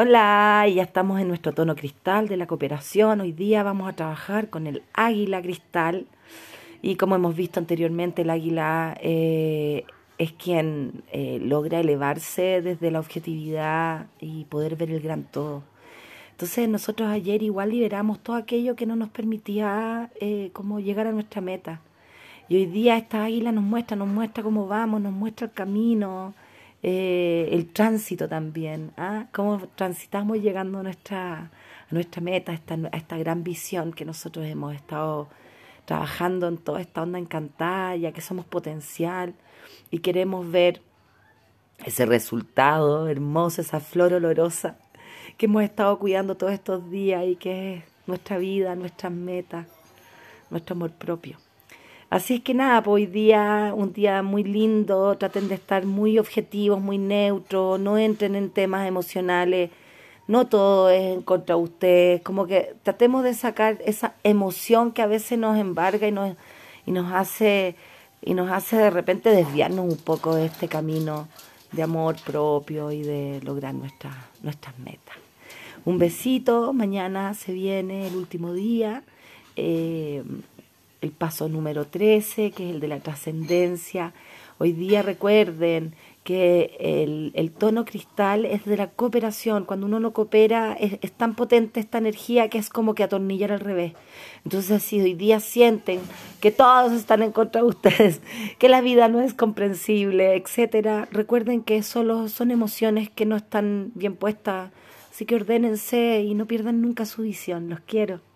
Hola, ya estamos en nuestro tono cristal de la cooperación. Hoy día vamos a trabajar con el águila cristal. Y como hemos visto anteriormente, el águila eh, es quien eh, logra elevarse desde la objetividad y poder ver el gran todo. Entonces nosotros ayer igual liberamos todo aquello que no nos permitía eh, como llegar a nuestra meta. Y hoy día esta águila nos muestra, nos muestra cómo vamos, nos muestra el camino, eh, el tránsito también, ¿ah? cómo transitamos llegando a nuestra, a nuestra meta, a esta, a esta gran visión que nosotros hemos estado trabajando en toda esta onda encantada, ya que somos potencial y queremos ver ese resultado hermoso, esa flor olorosa que hemos estado cuidando todos estos días y que es nuestra vida, nuestras metas, nuestro amor propio. Así es que nada, pues hoy día, un día muy lindo, traten de estar muy objetivos, muy neutros, no entren en temas emocionales, no todo es en contra de ustedes, como que tratemos de sacar esa emoción que a veces nos embarga y nos, y nos hace y nos hace de repente desviarnos un poco de este camino de amor propio y de lograr nuestras, nuestras metas. Un besito, mañana se viene el último día. Eh, el paso número 13, que es el de la trascendencia. Hoy día recuerden que el, el, tono cristal es de la cooperación. Cuando uno no coopera es, es, tan potente esta energía que es como que atornillar al revés. Entonces si hoy día sienten que todos están en contra de ustedes, que la vida no es comprensible, etcétera, recuerden que solo son emociones que no están bien puestas. Así que ordénense y no pierdan nunca su visión. Los quiero.